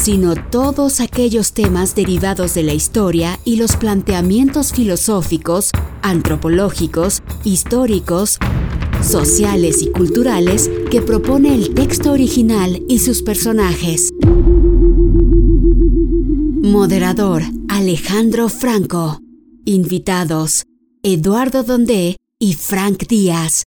sino todos aquellos temas derivados de la historia y los planteamientos filosóficos, antropológicos, históricos, sociales y culturales que propone el texto original y sus personajes. Moderador Alejandro Franco. Invitados Eduardo Dondé y Frank Díaz.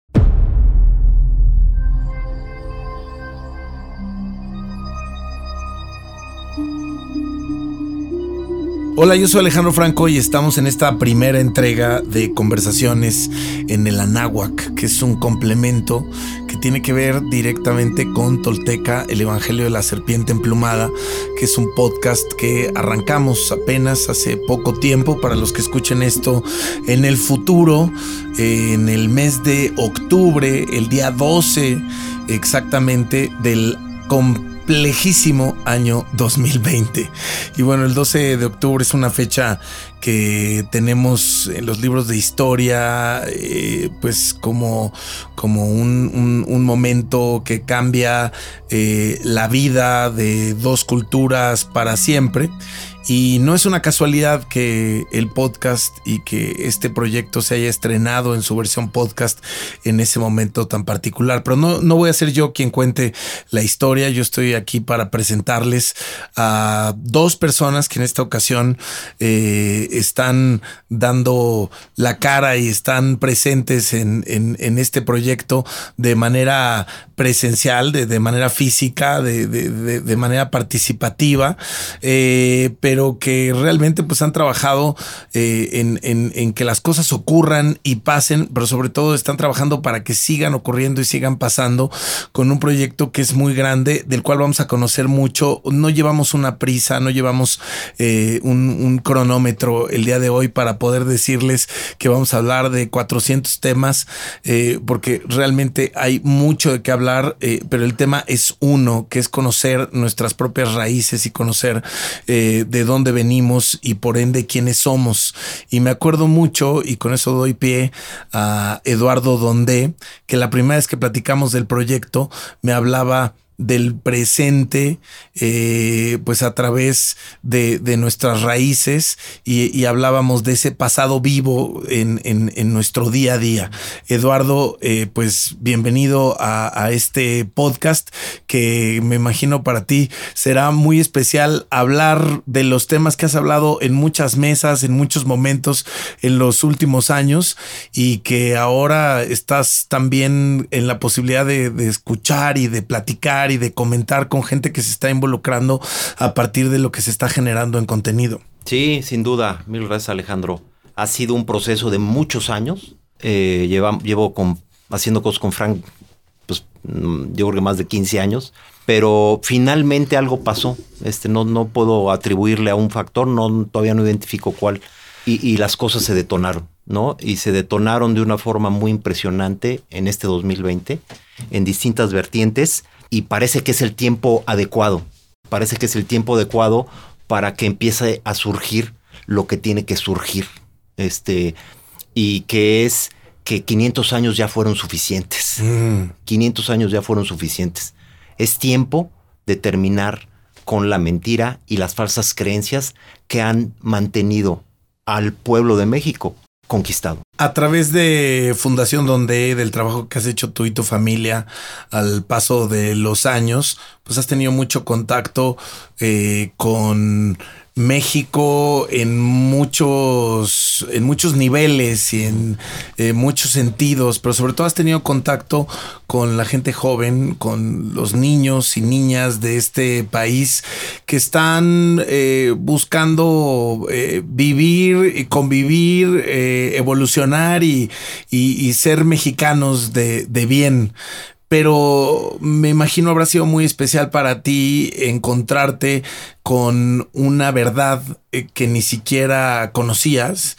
Hola, yo soy Alejandro Franco y estamos en esta primera entrega de conversaciones en el Anáhuac, que es un complemento que tiene que ver directamente con Tolteca, el Evangelio de la Serpiente Emplumada, que es un podcast que arrancamos apenas hace poco tiempo. Para los que escuchen esto en el futuro, en el mes de octubre, el día 12 exactamente del complejísimo año 2020. Y bueno, el 12 de octubre es una fecha que tenemos en los libros de historia, eh, pues como, como un, un, momento que cambia eh, la vida de dos culturas para siempre. Y no es una casualidad que el podcast y que este proyecto se haya estrenado en su versión podcast en ese momento tan particular. Pero no, no voy a ser yo quien cuente la historia. Yo estoy aquí para presentarles a dos personas que en esta ocasión eh, están dando la cara y están presentes en, en, este proyecto de manera presencial, de, de manera física, de, de, de manera participativa. Eh, pero que realmente pues han trabajado eh, en, en, que las cosas ocurran y pasen, pero sobre todo están trabajando para que sigan ocurriendo y sigan pasando con un proyecto que es muy grande, del cual vamos a conocer mucho. No llevamos una prisa, no llevamos eh, un, cronómetro el día de hoy para poder decirles que vamos a hablar de 400 temas, eh, porque realmente hay mucho de qué hablar, pero el tema es uno, que es conocer nuestras propias raíces y conocer de dónde venimos y por ende quiénes somos. Y me acuerdo mucho, y con eso doy pie a Eduardo Dondé, que la primera vez que platicamos del proyecto me hablaba del presente, eh, pues a través de, nuestras raíces y, hablábamos de ese pasado vivo en, nuestro día a día. Eduardo, eh, pues bienvenido a, este podcast que me imagino para ti será muy especial hablar de los temas que has hablado en muchas mesas, en muchos momentos en los últimos años y que ahora estás también en la posibilidad de escuchar y de platicar y de comentar con gente que se está involucrando a partir de lo que se está generando en contenido. Sí, sin duda. Mil gracias, Alejandro. Ha sido un proceso de muchos años. Eh, llevo con, haciendo cosas con Frank, pues mm, yo creo que más de 15 años. Pero finalmente algo pasó. Este, no, no puedo atribuirle a un factor, no, todavía no identifico cuál. Y, y las cosas se detonaron, ¿no? Y se detonaron de una forma muy impresionante en este 2020, en distintas vertientes y parece que es el tiempo adecuado. Parece que es el tiempo adecuado para que empiece a surgir lo que tiene que surgir. Este, y que es que 500 años ya fueron suficientes. 500 mm. años ya fueron suficientes. Es tiempo de terminar con la mentira y las falsas creencias que han mantenido al pueblo de México conquistado. A través de Fundación Donde, del trabajo que has hecho tú y tu familia al paso de los años, pues has tenido mucho contacto eh, con México en muchos, en muchos niveles y en eh, muchos sentidos, pero sobre todo has tenido contacto con la gente joven, con los niños y niñas de este país que están eh, buscando eh, vivir, convivir, evolucionar y, y, ser mexicanos de, de bien pero me imagino habrá sido muy especial para ti encontrarte con una verdad eh, que ni siquiera conocías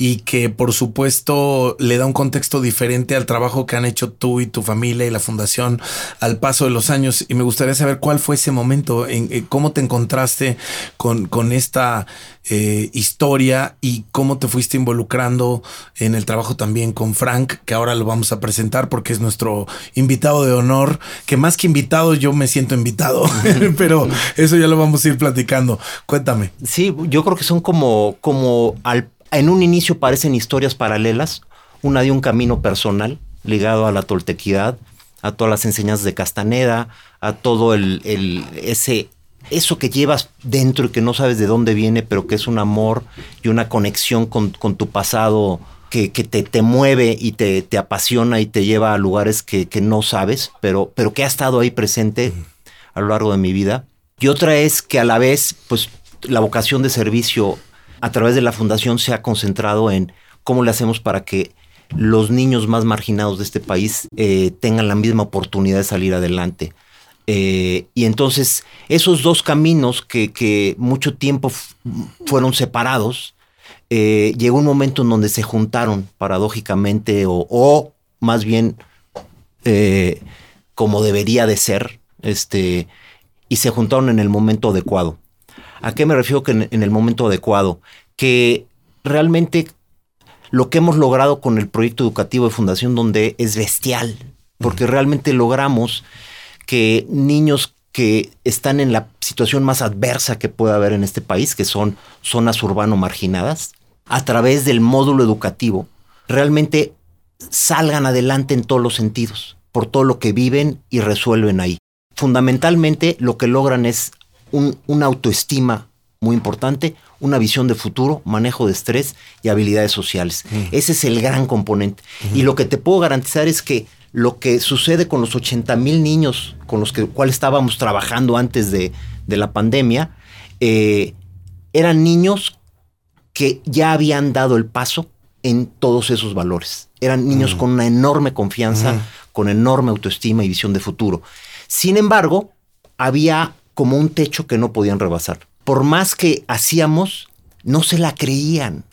y que por supuesto le da un contexto diferente al trabajo que han hecho tú y tu familia y la fundación al paso de los años. Y me gustaría saber cuál fue ese momento, en, cómo te encontraste con, con esta eh, historia y cómo te fuiste involucrando en el trabajo también con Frank, que ahora lo vamos a presentar porque es nuestro invitado de honor, que más que invitado yo me siento invitado, pero eso ya lo vamos a ir platicando. Cuéntame. Sí, yo creo que son como, como al en un inicio parecen historias paralelas, una de un camino personal ligado a la toltequidad, a todas las enseñanzas de Castaneda, a todo el, ese eso que llevas dentro y que no sabes de dónde viene, pero que es un amor y una conexión con, tu pasado que, te, te, mueve y te, te, apasiona y te lleva a lugares que, no sabes, pero, pero que ha estado ahí presente a lo largo de mi vida. Y otra es que a la vez, pues la vocación de servicio a través de la fundación se ha concentrado en cómo le hacemos para que los niños más marginados de este país eh, tengan la misma oportunidad de salir adelante. Eh, y entonces esos dos caminos que, mucho tiempo fueron separados, eh, llegó un momento en donde se juntaron paradójicamente o, o más bien como debería de ser, este, y se juntaron en el momento adecuado. ¿A qué me refiero que en, el momento adecuado? Que realmente lo que hemos logrado con el proyecto educativo de Fundación Donde es bestial, porque realmente logramos que niños que están en la situación más adversa que puede haber en este país, que son zonas urbano marginadas, a través del módulo educativo, realmente salgan adelante en todos los sentidos, por todo lo que viven y resuelven ahí. Fundamentalmente lo que logran es una autoestima muy importante, una visión de futuro, manejo de estrés y habilidades sociales. Ese es el gran componente. Y lo que te puedo garantizar es que lo que sucede con los 80 mil niños con los que, cuales estábamos trabajando antes de, la pandemia, eh, eran niños que ya habían dado el paso en todos esos valores. Eran niños con una enorme confianza, con enorme autoestima y visión de futuro. Sin embargo, había como un techo que no podían rebasar. Por más que hacíamos, no se la creían.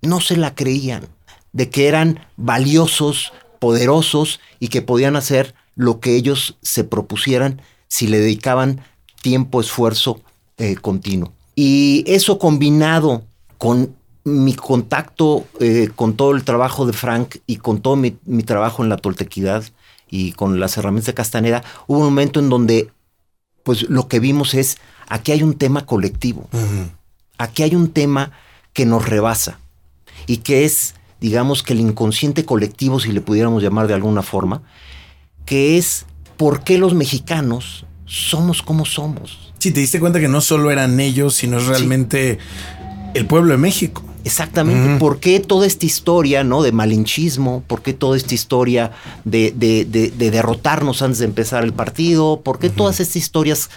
No se la creían. De que eran valiosos, poderosos y que podían hacer lo que ellos se propusieran si le dedicaban tiempo, esfuerzo eh, continuo. Y eso combinado con mi contacto eh, con todo el trabajo de Frank y con todo mi, mi, trabajo en la toltequidad y con las herramientas de Castaneda, hubo un momento en donde pues lo que vimos es, aquí hay un tema colectivo, aquí hay un tema que nos rebasa y que es, digamos que el inconsciente colectivo, si le pudiéramos llamar de alguna forma, que es por qué los mexicanos somos como somos. Sí, te diste cuenta que no solo eran ellos, sino realmente el pueblo de México. Exactamente. ¿Por qué toda esta historia, ¿no? De malinchismo? ¿Por qué toda esta historia de, derrotarnos antes de empezar el partido? ¿Por qué todas estas historias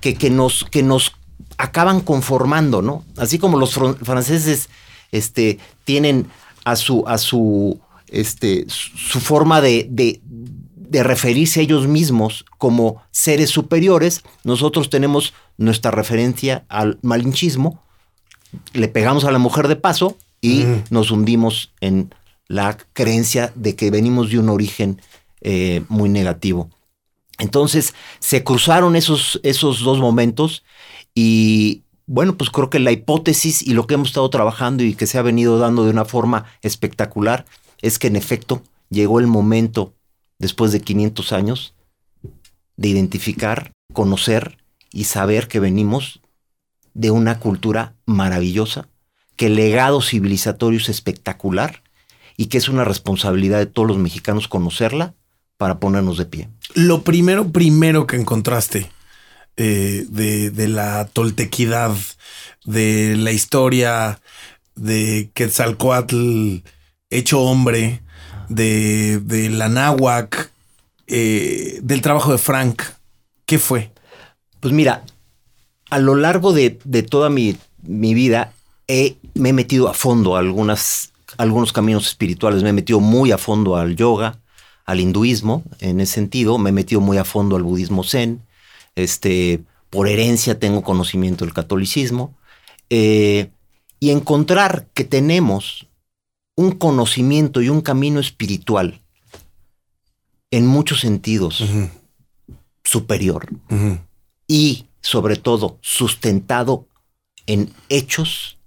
que, que, nos, que nos acaban conformando, ¿no? Así como los franceses este, tienen a su, a su, este, su forma de, de referirse a ellos mismos como seres superiores, nosotros tenemos nuestra referencia al malinchismo le pegamos a la mujer de paso y nos hundimos en la creencia de que venimos de un origen eh, muy negativo. Entonces se cruzaron esos, esos dos momentos y bueno, pues creo que la hipótesis y lo que hemos estado trabajando y que se ha venido dando de una forma espectacular es que en efecto llegó el momento, después de 500 años, de identificar, conocer y saber que venimos de una cultura maravillosa, que el legado civilizatorio es espectacular y que es una responsabilidad de todos los mexicanos conocerla para ponernos de pie. Lo primero, primero que encontraste eh, de, la toltequidad, de la historia de Quetzalcoatl hecho hombre, de, de la náhuac, eh, del trabajo de Frank, ¿qué fue? Pues mira, a lo largo de, toda mi, vida me he metido a fondo a algunas, algunos caminos espirituales. Me he metido muy a fondo al yoga, al hinduismo en ese sentido, me he metido muy a fondo al budismo zen, este, por herencia tengo conocimiento del catolicismo, eh, y encontrar que tenemos un conocimiento y un camino espiritual en muchos sentidos superior y sobre todo sustentado en hechos,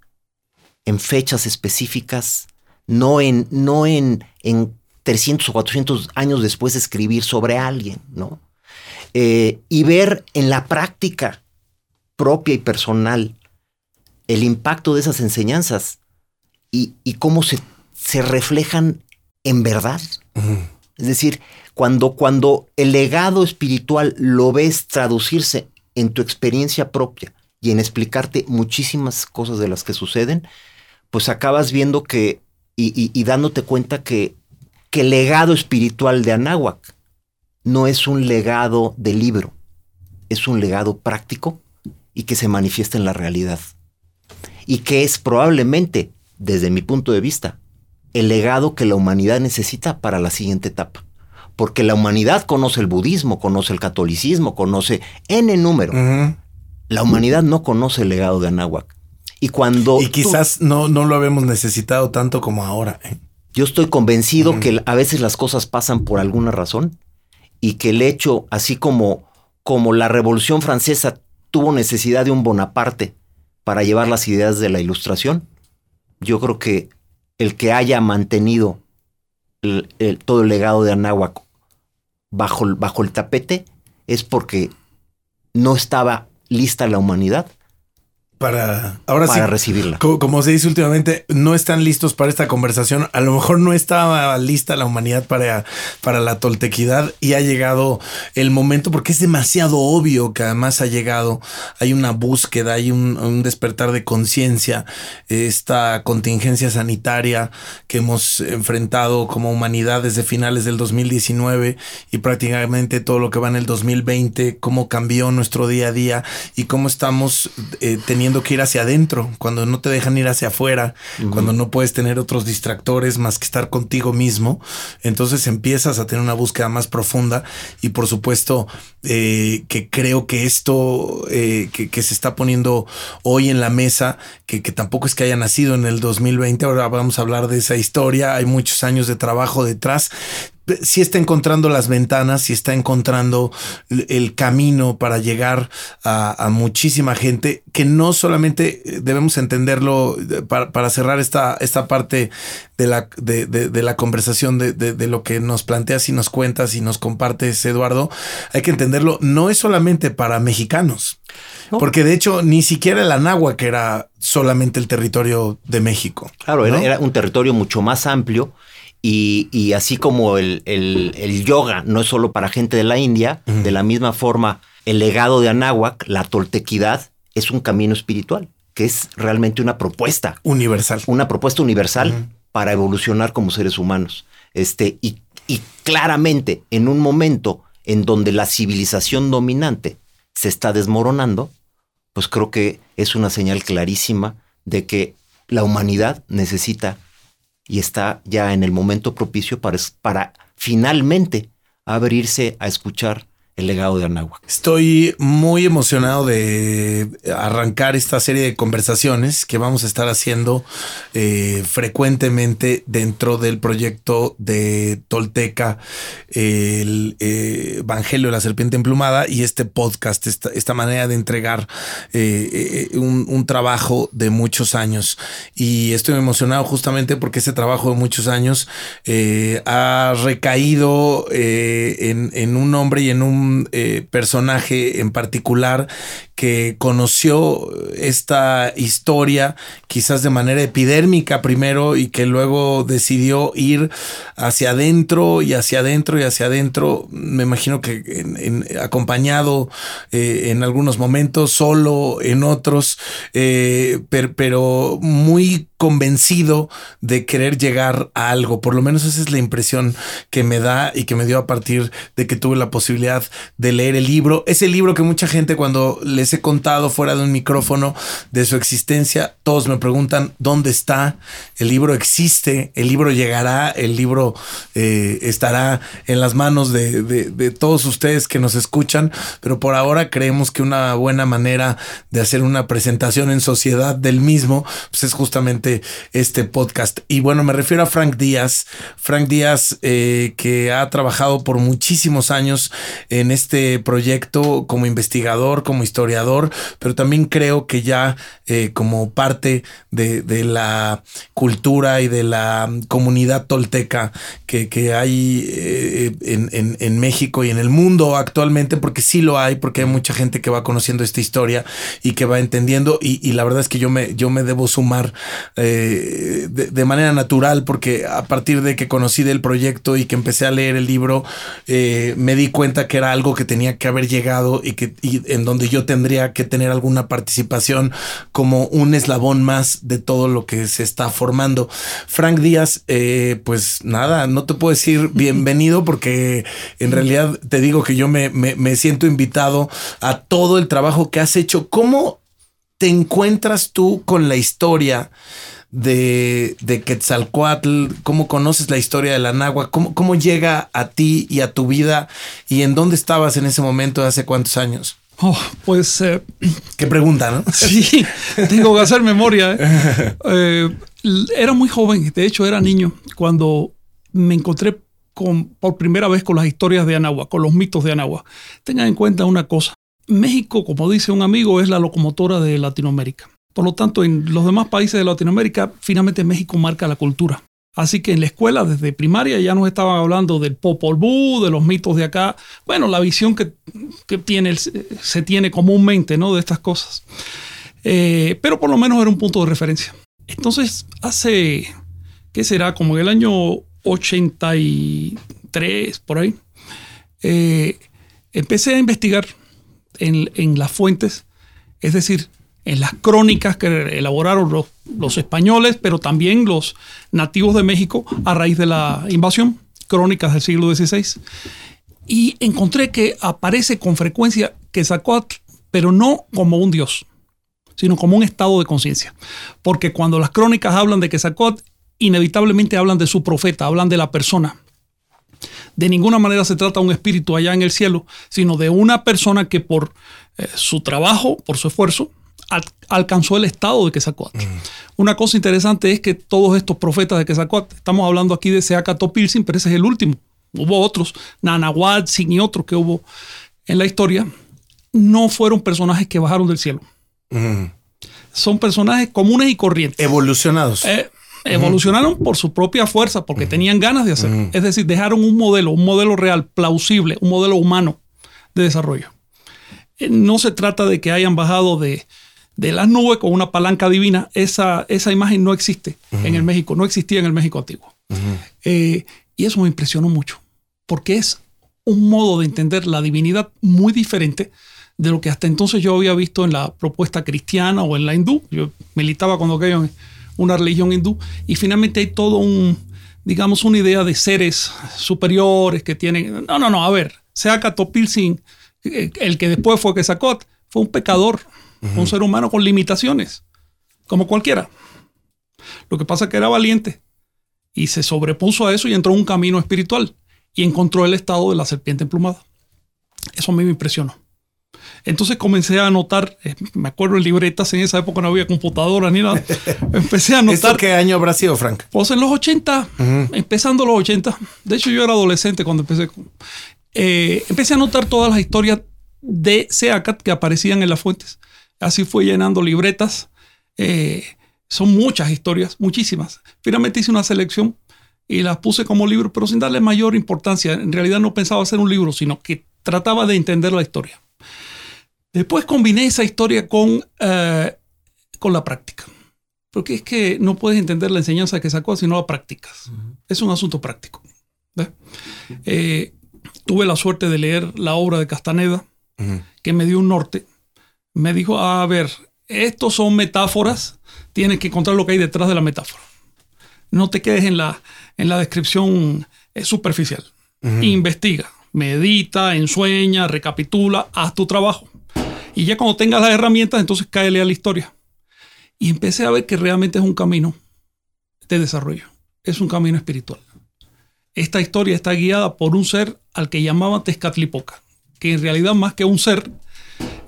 en fechas específicas, no en, no en, en 300 o 400 años después de escribir sobre alguien, ¿no? Eh, y ver en la práctica propia y personal el impacto de esas enseñanzas y, cómo se, se, reflejan en verdad. Es decir, cuando, cuando el legado espiritual lo ves traducirse en tu experiencia propia y en explicarte muchísimas cosas de las que suceden, pues acabas viendo que y, dándote cuenta que, que el legado espiritual de Anáhuac no es un legado de libro, es un legado práctico y que se manifiesta en la realidad. Y que es probablemente, desde mi punto de vista, el legado que la humanidad necesita para la siguiente etapa. Porque la humanidad conoce el budismo, conoce el catolicismo, conoce N número. La humanidad no conoce el legado de Anáhuac. Y cuando. Y quizás no, no lo habemos necesitado tanto como ahora. ¿eh? Yo estoy convencido que a veces las cosas pasan por alguna razón y que el hecho, así como, como la Revolución Francesa tuvo necesidad de un Bonaparte para llevar las ideas de la ilustración, yo creo que el que haya mantenido todo el legado de Anáhuac bajo, bajo el tapete es porque no estaba lista la humanidad para ahora para recibirla. Como, se dice últimamente, no están listos para esta conversación. A lo mejor no estaba lista la humanidad para, para la toltequidad y ha llegado el momento porque es demasiado obvio que además ha llegado. Hay una búsqueda, hay un, despertar de conciencia, esta contingencia sanitaria que hemos enfrentado como humanidad desde finales del 2019 y prácticamente todo lo que va en el 2020, cómo cambió nuestro día a día y cómo estamos eh, teniendo que ir hacia adentro, cuando no te dejan ir hacia afuera, cuando no puedes tener otros distractores más que estar contigo mismo, entonces empiezas a tener una búsqueda más profunda y por supuesto eh, que creo que esto eh, que, se está poniendo hoy en la mesa, que, que tampoco es que haya nacido en el 2020, ahora vamos a hablar de esa historia, hay muchos años de trabajo detrás, si está encontrando las ventanas, si está encontrando el camino para llegar a, muchísima gente, que no solamente debemos entenderlo para, cerrar esta, esta parte de la, de, la conversación de, lo que nos planteas y nos cuentas y nos compartes, Eduardo, hay que entenderlo, no es solamente para mexicanos, porque de hecho ni siquiera el Anáhuac era solamente el territorio de México. Claro, era un territorio mucho más amplio y, así como el, yoga no es solo para gente de la India, de la misma forma el legado de Anáhuac, la toltequidad, es un camino espiritual, que es realmente una propuesta. Universal. Una propuesta universal para evolucionar como seres humanos. Este, y, y claramente en un momento en donde la civilización dominante se está desmoronando, pues creo que es una señal clarísima de que la humanidad necesita y está ya en el momento propicio para, para finalmente abrirse a escuchar el legado de Anáhuac. Estoy muy emocionado de arrancar esta serie de conversaciones que vamos a estar haciendo eh, frecuentemente dentro del proyecto de Tolteca, el eh, Evangelio de la Serpiente Emplumada y este podcast, esta, manera de entregar eh, un, un, trabajo de muchos años. Y estoy emocionado justamente porque ese trabajo de muchos años ha recaído en, en un hombre y en un eh, personaje en particular que conoció esta historia quizás de manera epidérmica primero y que luego decidió ir hacia adentro y hacia adentro y hacia adentro, me imagino que acompañado eh, en algunos momentos, solo en otros, eh, pero muy convencido de querer llegar a algo. Por lo menos esa es la impresión que me da y que me dio a partir de que tuve la posibilidad de leer el libro. Ese libro que mucha gente cuando les les he contado fuera de un micrófono de su existencia. Todos me preguntan dónde está. El libro existe, el libro llegará, el libro eh, estará en las manos de, todos ustedes que nos escuchan, pero por ahora creemos que una buena manera de hacer una presentación en sociedad del mismo pues es justamente este podcast. Y bueno, me refiero a Frank Díaz. Frank Díaz eh, que ha trabajado por muchísimos años en este proyecto como investigador, como historiador, pero también creo que ya eh, como parte de, la cultura y de la comunidad tolteca que, hay eh, en, México y en el mundo actualmente, porque sí lo hay, porque hay mucha gente que va conociendo esta historia y que va entendiendo y, la verdad es que yo me, yo me debo sumar de, manera natural porque a partir de que conocí del proyecto y que empecé a leer el libro, eh, me di cuenta que era algo que tenía que haber llegado y que en donde yo tendría que tener alguna participación como un eslabón más de todo lo que se está formando. Frank Díaz, eh, pues nada, no te puedo decir bienvenido porque en realidad te digo que yo me, me siento invitado a todo el trabajo que has hecho. ¿Cómo te encuentras tú con la historia? de, de Quetzalcoatl, cómo conoces la historia de la Nahua, cómo, cómo llega a ti y a tu vida y en dónde estabas en ese momento, hace cuántos años. Oh, pues... Eh, Qué pregunta, ¿no? Sí, tengo que hacer memoria. ¿eh? Eh, era muy joven, de hecho era niño, cuando me encontré con, por primera vez con las historias de Anagua, con los mitos de Anagua. Tengan en cuenta una cosa, México, como dice un amigo, es la locomotora de Latinoamérica. Por lo tanto, en los demás países de Latinoamérica, finalmente México marca la cultura. Así que en la escuela, desde primaria, ya nos estaban hablando del Popol Vuh, de los mitos de acá. Bueno, la visión que, tiene, se tiene comúnmente ¿no? de estas cosas. Eh, pero por lo menos era un punto de referencia. Entonces, hace, ¿qué será? Como en el año 83, por ahí, eh, empecé a investigar en, en las fuentes, es decir, en las crónicas que elaboraron los, españoles, pero también los nativos de México a raíz de la invasión, crónicas del siglo XVI. Y encontré que aparece con frecuencia Quetzalcóatl, pero no como un dios, sino como un estado de conciencia. Porque cuando las crónicas hablan de Quetzalcóatl, inevitablemente hablan de su profeta, hablan de la persona. De ninguna manera se trata de un espíritu allá en el cielo, sino de una persona que por eh, su trabajo, por su esfuerzo, alcanzó el estado de Quetzalcóatl. Mm. Una cosa interesante es que todos estos profetas de Quetzalcóatl, estamos hablando aquí de Seacatopilsin, pero ese es el último. Hubo otros, Nanahuatzin y otros que hubo en la historia, no fueron personajes que bajaron del cielo. Mm. Son personajes comunes y corrientes. Evolucionados. Eh, evolucionaron por su propia fuerza, porque tenían ganas de hacerlo. Es decir, dejaron un modelo, un modelo real, plausible, un modelo humano de desarrollo. Eh, no se trata de que hayan bajado de, de las nubes con una palanca divina, esa, esa imagen no existe en el México, no existía en el México antiguo. Eh, y eso me impresionó mucho, porque es un modo de entender la divinidad muy diferente de lo que hasta entonces yo había visto en la propuesta cristiana o en la hindú. Yo militaba cuando aquello en una religión hindú y finalmente hay todo un, digamos, una idea de seres superiores que tienen... No, no, no, a ver, Seaka Topilsin, eh, el que después fue Quetzalcóatl, fue un pecador un ser humano con limitaciones, como cualquiera. Lo que pasa es que era valiente y se sobrepuso a eso y entró en un camino espiritual y encontró el estado de la serpiente emplumada. Eso a mí me impresionó. Entonces comencé a anotar, eh, me acuerdo en libretas, en esa época no había computadoras ni nada. Empecé a anotar. qué año habrá sido, Frank? Pues en los 80, empezando los 80. De hecho, yo era adolescente cuando empecé. Eh, empecé a anotar todas las historias de Seacat que aparecían en las fuentes. Así fue llenando libretas. Eh, son muchas historias, muchísimas. Finalmente hice una selección y las puse como libro, pero sin darle mayor importancia. En realidad no pensaba hacer un libro, sino que trataba de entender la historia. Después combiné esa historia con, eh, con la práctica. Porque es que no puedes entender la enseñanza que sacó si no la practicas. Es un asunto práctico. Eh, tuve la suerte de leer la obra de Castaneda, que me dio un norte me dijo, a ver, estos son metáforas, tienes que encontrar lo que hay detrás de la metáfora. No te quedes en la, en la descripción eh, superficial. Investiga, medita, ensueña, recapitula, haz tu trabajo. Y ya cuando tengas las herramientas, entonces cáele a la historia. Y empecé a ver que realmente es un camino de desarrollo. Es un camino espiritual. Esta historia está guiada por un ser al que llamaban Tezcatlipoca, que en realidad más que un ser,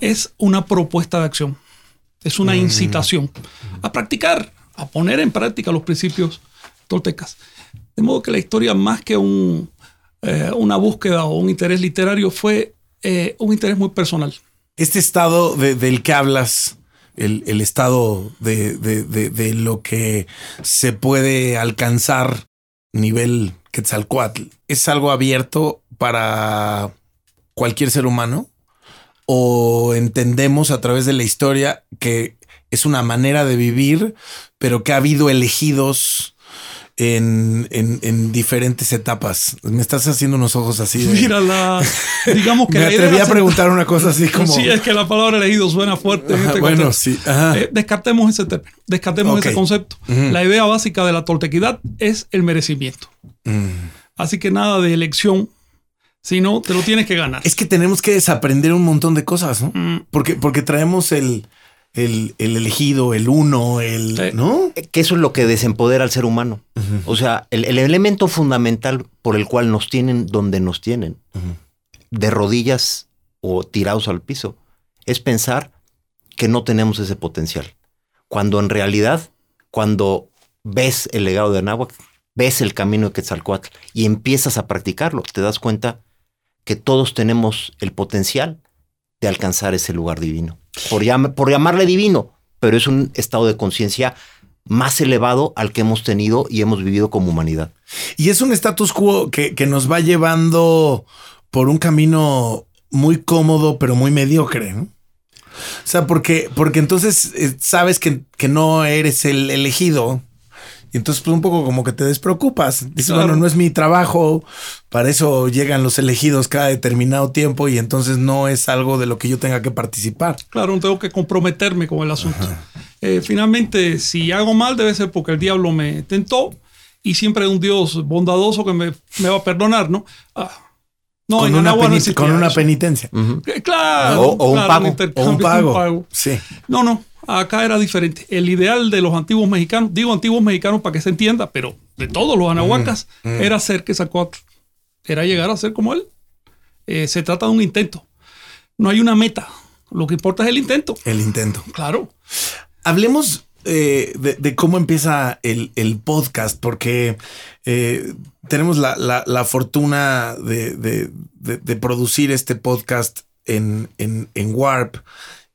es una propuesta de acción. Es una incitación a practicar, a poner en práctica los principios toltecas. De modo que la historia, más que un, eh, una búsqueda o un interés literario, fue eh, un interés muy personal. Este estado del que hablas, el, estado de, de, lo que se puede alcanzar nivel Quetzalcoatl, ¿es algo abierto para cualquier ser humano? ¿O entendemos a través de la historia que es una manera de vivir, pero que ha habido elegidos en, en, diferentes etapas. Me estás haciendo unos ojos así. De... Mira, la, digamos que. Me atreví a preguntar una cosa así como. Sí, es que la palabra elegido suena fuerte. Este bueno, sí. Eh, descartemos ese término, descartemos ese concepto. La idea básica de la toltequidad es el merecimiento. Mm. Así que nada de elección, sino te lo tienes que ganar. Es que tenemos que desaprender un montón de cosas, ¿no? Mm. Porque, porque traemos el el, elegido, el uno, el... ¿No? Que eso es lo que desempodera al ser humano. O sea, el, elemento fundamental por el cual nos tienen donde nos tienen, de rodillas o tirados al piso, es pensar que no tenemos ese potencial. Cuando en realidad, cuando ves el legado de Anáhuac, ves el camino de Quetzalcoatl y empiezas a practicarlo, te das cuenta que todos tenemos el potencial de alcanzar ese lugar divino por, por llamarle divino, pero es un estado de conciencia más elevado al que hemos tenido y hemos vivido como humanidad. Y es un status quo que, nos va llevando por un camino muy cómodo, pero muy mediocre. O sea, porque, porque entonces eh, sabes que, que, no eres el elegido y entonces, pues un poco como que te despreocupas. Dices, bueno, no es mi trabajo. Para eso llegan los elegidos cada determinado tiempo y entonces no es algo de lo que yo tenga que participar. Claro, no tengo que comprometerme con el asunto. Eh, finalmente, si hago mal, debe ser porque el diablo me tentó y siempre hay un Dios bondadoso que me, va a perdonar, ¿no? Ah, no, con, una, con una penitencia. Eh, claro. O, un pago. O un pago. Sí. No, no acá era diferente. El ideal de los antiguos mexicanos, digo antiguos mexicanos para que se entienda, pero de todos los anahuacas, mm, mm. era ser que sacó Era llegar a ser como él. Eh, se trata de un intento. No hay una meta. Lo que importa es el intento. El intento. Claro. Hablemos eh, de, cómo empieza el, podcast, porque eh, tenemos la, fortuna de, producir este podcast en, en, en Warp.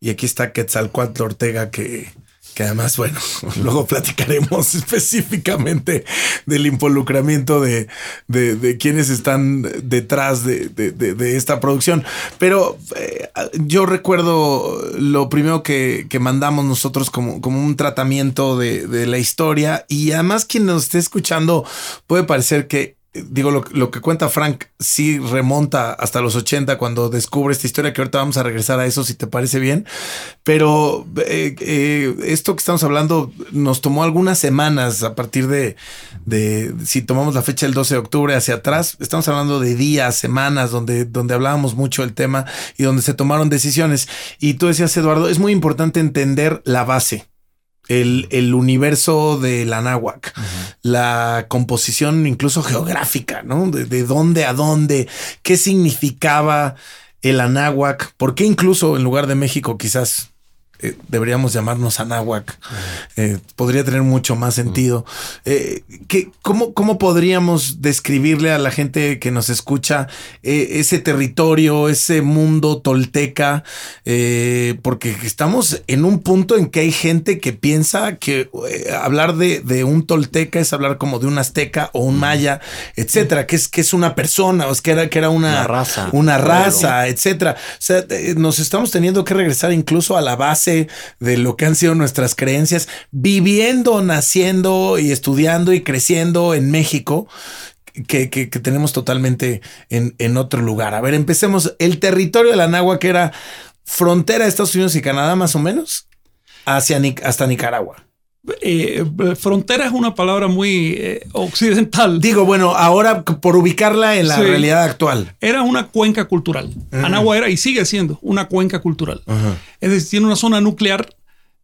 Y aquí está Quetzalcoatl Ortega, que, que además, bueno, luego platicaremos específicamente del involucramiento de, de, quienes están detrás de, esta producción. Pero eh, yo recuerdo lo primero que, mandamos nosotros como, como un tratamiento de, la historia y además quien nos esté escuchando puede parecer que digo, lo, que cuenta Frank sí remonta hasta los 80 cuando descubre esta historia, que ahorita vamos a regresar a eso si te parece bien. Pero eh, eh, esto que estamos hablando nos tomó algunas semanas a partir de, de, si tomamos la fecha del 12 de octubre hacia atrás, estamos hablando de días, semanas, donde, donde hablábamos mucho del tema y donde se tomaron decisiones. Y tú decías, Eduardo, es muy importante entender la base el, universo de la náhuac, la composición incluso geográfica, ¿no? De, dónde a dónde, qué significaba el anáhuac, por qué incluso en lugar de México quizás eh, deberíamos llamarnos Anáhuac. Eh, podría tener mucho más sentido. Eh, cómo, cómo, podríamos describirle a la gente que nos escucha ese territorio, ese mundo tolteca? porque estamos en un punto en que hay gente que piensa que hablar de, un tolteca es hablar como de un azteca o un maya, etcétera, que es, que es una persona, o es que era, que era una, raza, una raza, etcétera. O sea, nos estamos teniendo que regresar incluso a la base de lo que han sido nuestras creencias, viviendo, naciendo y estudiando y creciendo en México. Que, tenemos totalmente en, otro lugar. A ver, empecemos. El territorio de la Nahua, que era frontera de Estados Unidos y Canadá, más o menos, hacia hasta Nicaragua. Eh, frontera es una palabra muy eh, occidental. Digo, bueno, ahora por ubicarla en la Sí. realidad actual. Era una cuenca cultural. Anagua era y sigue siendo una cuenca cultural. Es decir, tiene una zona nuclear.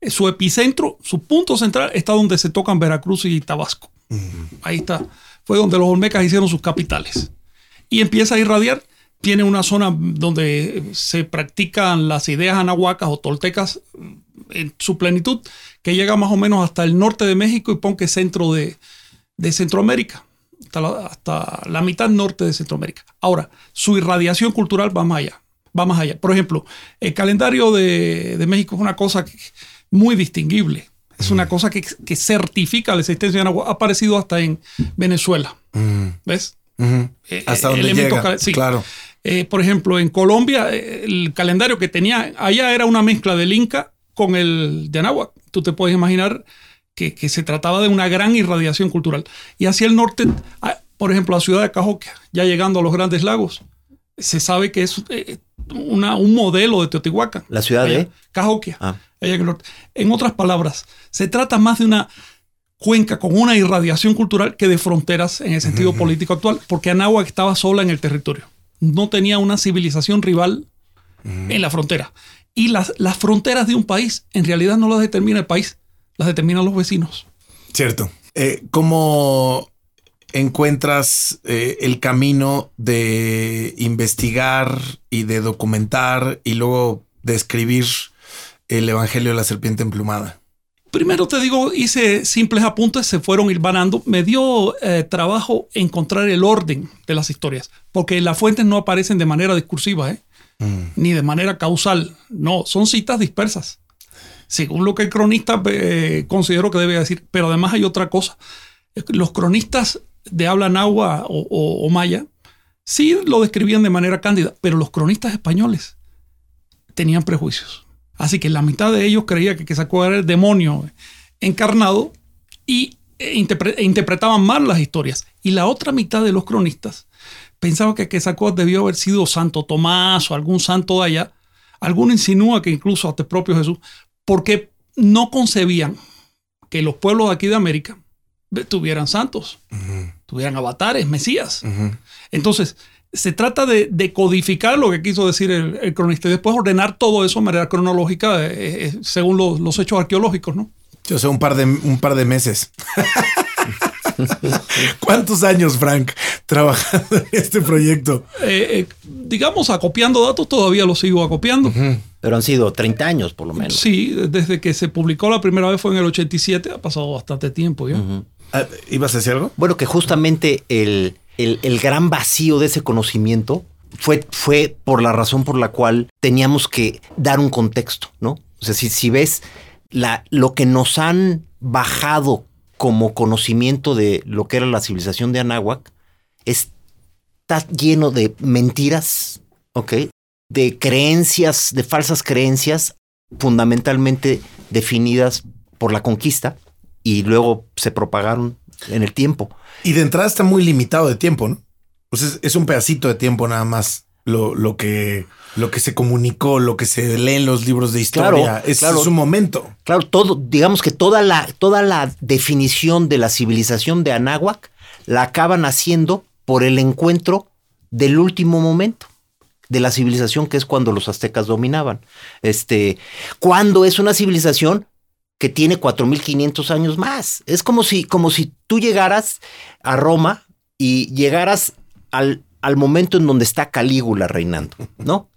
eh, Su epicentro, su punto central está donde se tocan Veracruz y Tabasco. Ahí está. Fue donde los olmecas hicieron sus capitales. Y empieza a irradiar. Tiene una zona donde se practican las ideas anahuacas o toltecas en su plenitud, que llega más o menos hasta el norte de México y pon que centro de, de Centroamérica, hasta la, hasta la mitad norte de Centroamérica. Ahora, su irradiación cultural va más allá. Va más allá. Por ejemplo, el calendario de, de México es una cosa que- muy distinguible. Es una cosa que, que certifica la existencia de Anahuac. Ha aparecido hasta en Venezuela. ¿Ves? Ujú. Eh, Hasta donde llega. sí. Claro. Eh, por ejemplo, en Colombia, el calendario que tenía allá era una mezcla del Inca con el de Anáhuac. Tú te puedes imaginar que, que se trataba de una gran irradiación cultural. Y hacia el norte, por ejemplo, la ciudad de Cahokia, ya llegando a los grandes lagos, se sabe que es eh, una- un modelo de Teotihuacán. ¿La ciudad de? Cahokia, Ah. allá en el norte. En otras palabras, se trata más de una cuenca con una irradiación cultural que de fronteras en el sentido político actual, porque Anáhuac estaba sola en el territorio. No tenía una civilización rival en la frontera. Y las, las fronteras de un país en realidad no las determina el país, las determinan los vecinos. Cierto. Eh, ¿Cómo encuentras eh, el camino de investigar y de documentar y luego de escribir el Evangelio de la Serpiente Emplumada? Primero te digo, hice simples apuntes, se fueron hilvanando. Me dio eh, trabajo encontrar el orden de las historias, porque las fuentes no aparecen de manera discursiva, ¿eh? Ni de manera causal. No, son citas dispersas, según lo que el cronista eh, considero que debe decir. Pero además hay otra cosa. Los cronistas de habla nahua o, maya sí lo describían de manera cándida, pero los cronistas españoles tenían prejuicios. Así que la mitad de ellos creía que Quetzalcóatl era el demonio encarnado y e interpre- e interpretaban mal las historias. Y la otra mitad de los cronistas pensaba que Quetzalcóatl debió haber sido Santo Tomás o algún santo de allá. Alguno insinúa que incluso hasta el propio Jesús, porque no concebían que los pueblos de aquí de América tuvieran santos, tuvieran avatares, mesías. Entonces, se trata de, de codificar lo que quiso decir el, el cronista y después ordenar todo eso de manera cronológica eh, eh, según los, los hechos arqueológicos, ¿no? Yo sé, un par de, un par de meses. ¿Cuántos años, Frank, trabajando en este proyecto? Eh, eh, digamos, acopiando datos, todavía los sigo acopiando. Pero han sido 30 años por lo menos. Sí, desde que se publicó la primera vez fue en el 87, ha pasado bastante tiempo ya. Ah, ¿Ibas a decir algo? Bueno, que justamente el, el- el gran vacío de ese conocimiento fue, fue por la razón por la cual teníamos que dar un contexto, ¿no? O sea, si, si ves la, lo que nos han bajado como conocimiento de lo que era la civilización de Anáhuac, está lleno de mentiras, ¿ok? De creencias, de falsas creencias, fundamentalmente definidas por la conquista y luego se propagaron en el tiempo. Y de entrada está muy limitado de tiempo, ¿no? Pues es, es un pedacito de tiempo nada más lo, lo, que, lo que se comunicó, lo que se lee en los libros de historia. Claro, es, claro. es un momento. Claro, todo, digamos que toda la, toda la definición de la civilización de Anáhuac la acaban haciendo por el encuentro del último momento de la civilización, que es cuando los aztecas dominaban. Este, cuando es una civilización que tiene 4500 años más. Es como si, como si tú llegaras a Roma y llegaras al, al momento en donde está Calígula reinando, ¿no?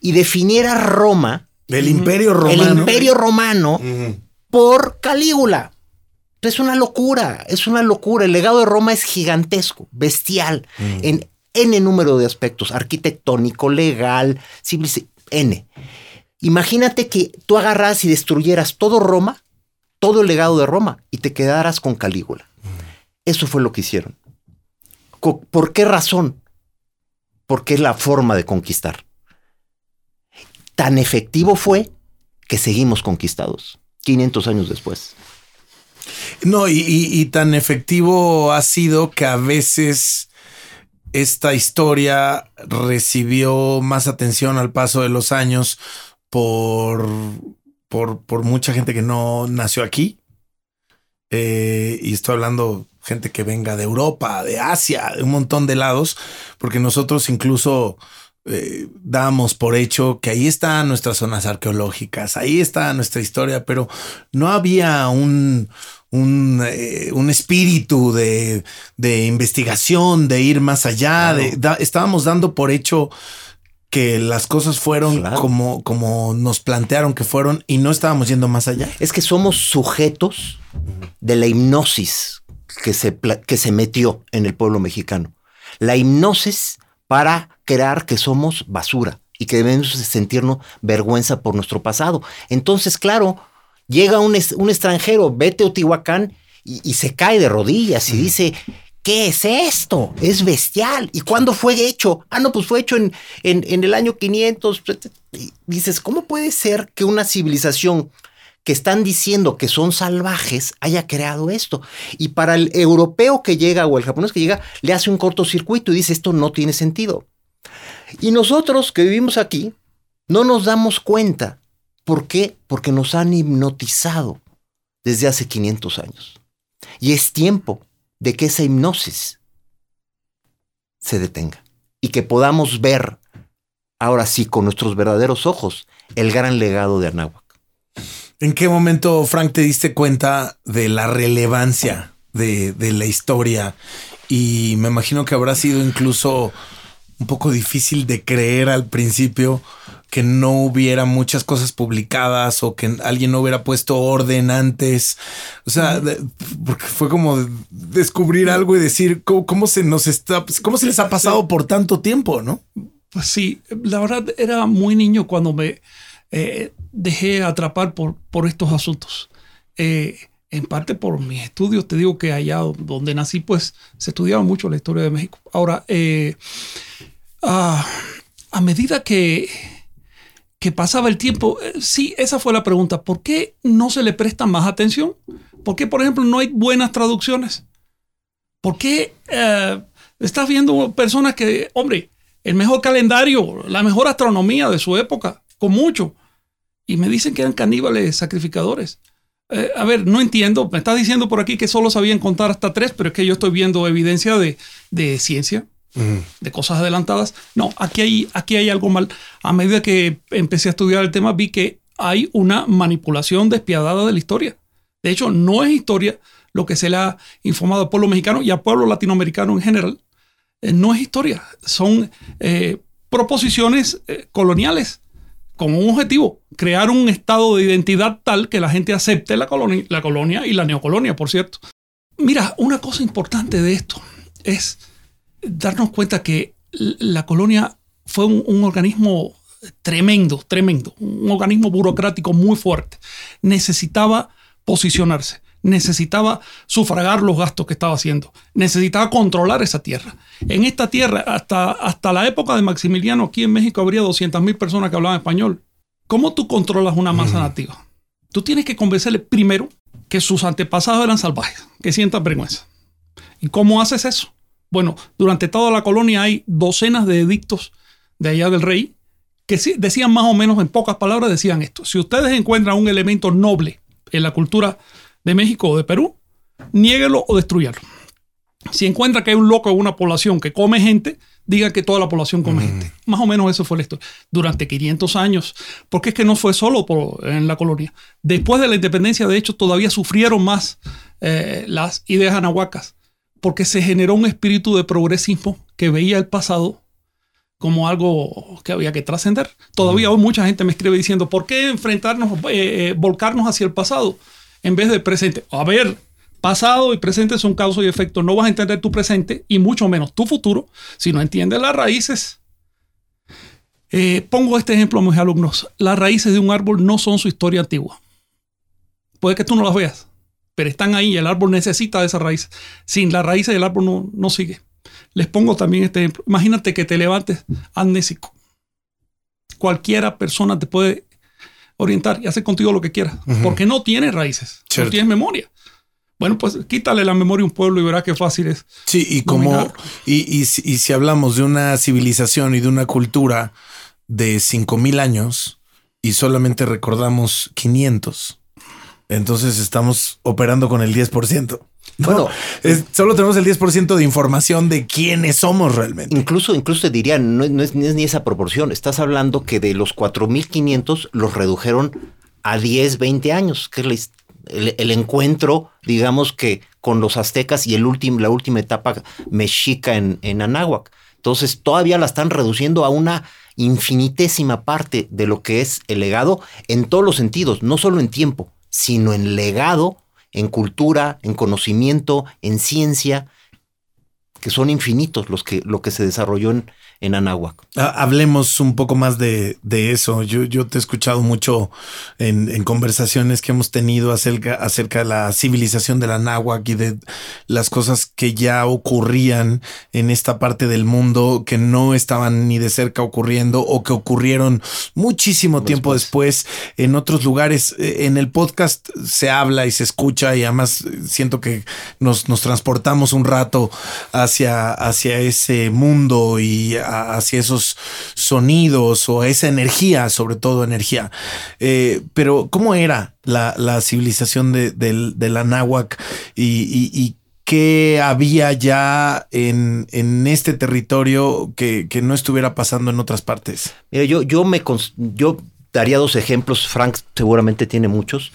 Y definiera Roma, El imperio romano. el imperio romano, por Calígula. Es una locura, es una locura. El legado de Roma es gigantesco, bestial, en N número de aspectos, arquitectónico, legal, civil, N. Imagínate que tú agarras y destruyeras todo Roma, todo el legado de Roma, y te quedaras con Calígula. Eso fue lo que hicieron. ¿Por qué razón? Porque es la forma de conquistar. Tan efectivo fue que seguimos conquistados 500 años después. No, y, tan efectivo ha sido que a veces esta historia recibió más atención al paso de los años por, por, por mucha gente que no nació aquí. eh, y estoy hablando gente que venga de Europa, de Asia, de un montón de lados, porque nosotros incluso eh, damos por hecho que ahí están nuestras zonas arqueológicas, ahí está nuestra historia, pero no había un, un, eh, un espíritu de, de, investigación, de ir más allá, de, estábamos dando por hecho que las cosas fueron como, como nos plantearon que fueron y no estábamos yendo más allá. Es que somos sujetos de la hipnosis que se, que se metió en el pueblo mexicano. La hipnosis para crear que somos basura y que debemos sentirnos vergüenza por nuestro pasado. Entonces, claro, llega un, un extranjero, vete a Otihuacán y, se cae de rodillas y dice, ¿qué es esto? Es bestial. ¿Y cuándo fue hecho? Ah, no, pues fue hecho en, en, el año 500. dices, ¿cómo puede ser que una civilización que están diciendo que son salvajes haya creado esto? Y para el europeo que llega o el japonés que llega, le hace un cortocircuito y dice, esto no tiene sentido. Y nosotros que vivimos aquí, no nos damos cuenta. ¿Por qué? Porque nos han hipnotizado desde hace 500 años. Y es tiempo de que esa hipnosis se detenga y que podamos ver, ahora sí, con nuestros verdaderos ojos, el gran legado de Anáhuac. ¿En qué momento, Frank, te diste cuenta de la relevancia de, de la historia? Y me imagino que habrá sido incluso un poco difícil de creer al principio que no hubiera muchas cosas publicadas o que alguien no hubiera puesto orden antes. O sea, porque fue como descubrir algo y decir cómo, se nos está, cómo se les ha pasado por tanto tiempo, ¿no? Pues sí, la verdad era muy niño cuando me eh, dejé atrapar por, por estos asuntos. Eh, en parte por mis estudios, te digo que allá donde nací, pues se estudiaba mucho la historia de México. Ahora, eh, ah, a medida que que pasaba el tiempo, eh, sí, esa fue la pregunta. ¿Por qué no se le presta más atención? ¿Por qué, por ejemplo, no hay buenas traducciones? ¿Por qué eh, estás viendo personas que, hombre, el mejor calendario, la mejor astronomía de su época, con mucho, y me dicen que eran caníbales sacrificadores? Eh, a ver, no entiendo. Me estás diciendo por aquí que solo sabían contar hasta tres, pero es que yo estoy viendo evidencia de, de ciencia de cosas adelantadas. No, aquí hay, aquí hay algo mal. A medida que empecé a estudiar el tema, vi que hay una manipulación despiadada de la historia. De hecho, no es historia lo que se le ha informado al pueblo mexicano y al pueblo latinoamericano en general. Eh, no es historia, son eh, proposiciones eh, coloniales con un objetivo, crear un estado de identidad tal que la gente acepte la colonia, la colonia y la neocolonia, por cierto. Mira, una cosa importante de esto es darnos cuenta que la colonia fue un, organismo tremendo, tremendo, un organismo burocrático muy fuerte. Necesitaba posicionarse, necesitaba sufragar los gastos que estaba haciendo, necesitaba controlar esa tierra. En esta tierra, hasta, hasta la época de Maximiliano, aquí en México habría 200 mil personas que hablaban español. ¿Cómo tú controlas una masa nativa? Tú tienes que convencerle primero que sus antepasados eran salvajes, que sientan vergüenza. ¿Y cómo haces eso? Bueno, durante toda la colonia hay docenas de edictos de allá del rey que decían más o menos en pocas palabras, decían esto. Si ustedes encuentran un elemento noble en la cultura de México o de Perú, niéguelo o destruyalo. Si encuentra que hay un loco en una población que come gente, diga que toda la población come gente. Más o menos eso fue la historia. Durante 500 años, porque es que no fue solo en la colonia. Después de la independencia, de hecho, todavía sufrieron más eh, las ideas anahuacas porque se generó un espíritu de progresismo que veía el pasado como algo que había que trascender. Todavía hoy mucha gente me escribe diciendo, ¿por qué enfrentarnos, eh, eh, volcarnos hacia el pasado en vez del presente? A ver, pasado y presente son causa y efecto. No vas a entender tu presente y mucho menos tu futuro si no entiendes las raíces. Eh, pongo este ejemplo a mis alumnos. Las raíces de un árbol no son su historia antigua. Puede que tú no las veas, pero están ahí el árbol necesita de esa raíz. Sin la raíz del árbol no, no sigue. Les pongo también este ejemplo. Imagínate que te levantes amnésico. Cualquiera persona te puede orientar y hacer contigo lo que quieras, porque no tienes raíces, no tienes memoria. Bueno, pues quítale la memoria a un pueblo y verá qué fácil es. Sí, y como, y, y, si hablamos de una civilización y de una cultura de 5000 años y solamente recordamos 500, Entonces estamos operando con el 10%. No, Bueno, es- solo tenemos el 10% de información de quiénes somos realmente. Incluso, incluso te diría, no, no es, no es ni esa proporción. Estás hablando que de los 4.500 los redujeron a 10, 20 años, que es el, el encuentro, digamos que con los aztecas y el último, la última etapa mexica en, en Anáhuac. Entonces todavía la están reduciendo a una infinitésima parte de lo que es el legado en todos los sentidos, no solo en tiempo, sino en legado, en cultura, en conocimiento, en ciencia, que son infinitos los que, lo que se desarrolló en, en Anáhuac. Ha- Hablemos un poco más de, de eso. Yo, yo te he escuchado mucho en, en conversaciones que hemos tenido acerca, acerca de la civilización de la náhuac y de las cosas que ya ocurrían en esta parte del mundo que no estaban ni de cerca ocurriendo o que ocurrieron muchísimo tiempo después en otros lugares. Eh, En el podcast se habla y se escucha y además siento que nos, nos transportamos un rato hacia, hacia ese mundo y hacia esos sonidos o esa energía, sobre todo energía. Eh, pero, ¿cómo era la, civilización de, del- de la náhuac y, qué había ya en, en este territorio que, que no estuviera pasando en otras partes? Mira, yo, yo me yo daría dos ejemplos. Frank seguramente tiene muchos.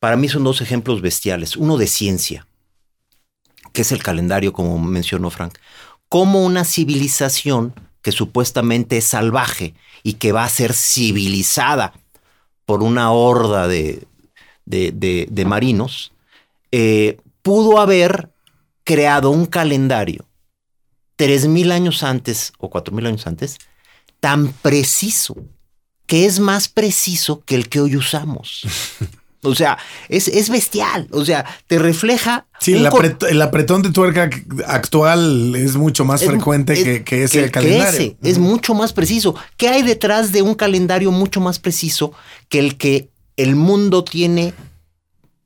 Para mí son dos ejemplos bestiales. Uno de ciencia, que es el calendario, como mencionó Frank. Como una civilización que supuestamente es salvaje y que va a ser civilizada por una horda de, de- marinos, eh, pudo haber creado un calendario tres mil años antes o cuatro mil años antes tan preciso que es más preciso que el que hoy usamos. O sea, es, es bestial. O sea, te refleja. Sí, el, apret- el apretón de tuerca actual es mucho más es- frecuente es- que, que ese que- que calendario. ese, es mucho más preciso. ¿Qué hay detrás de un calendario mucho más preciso que el que el mundo tiene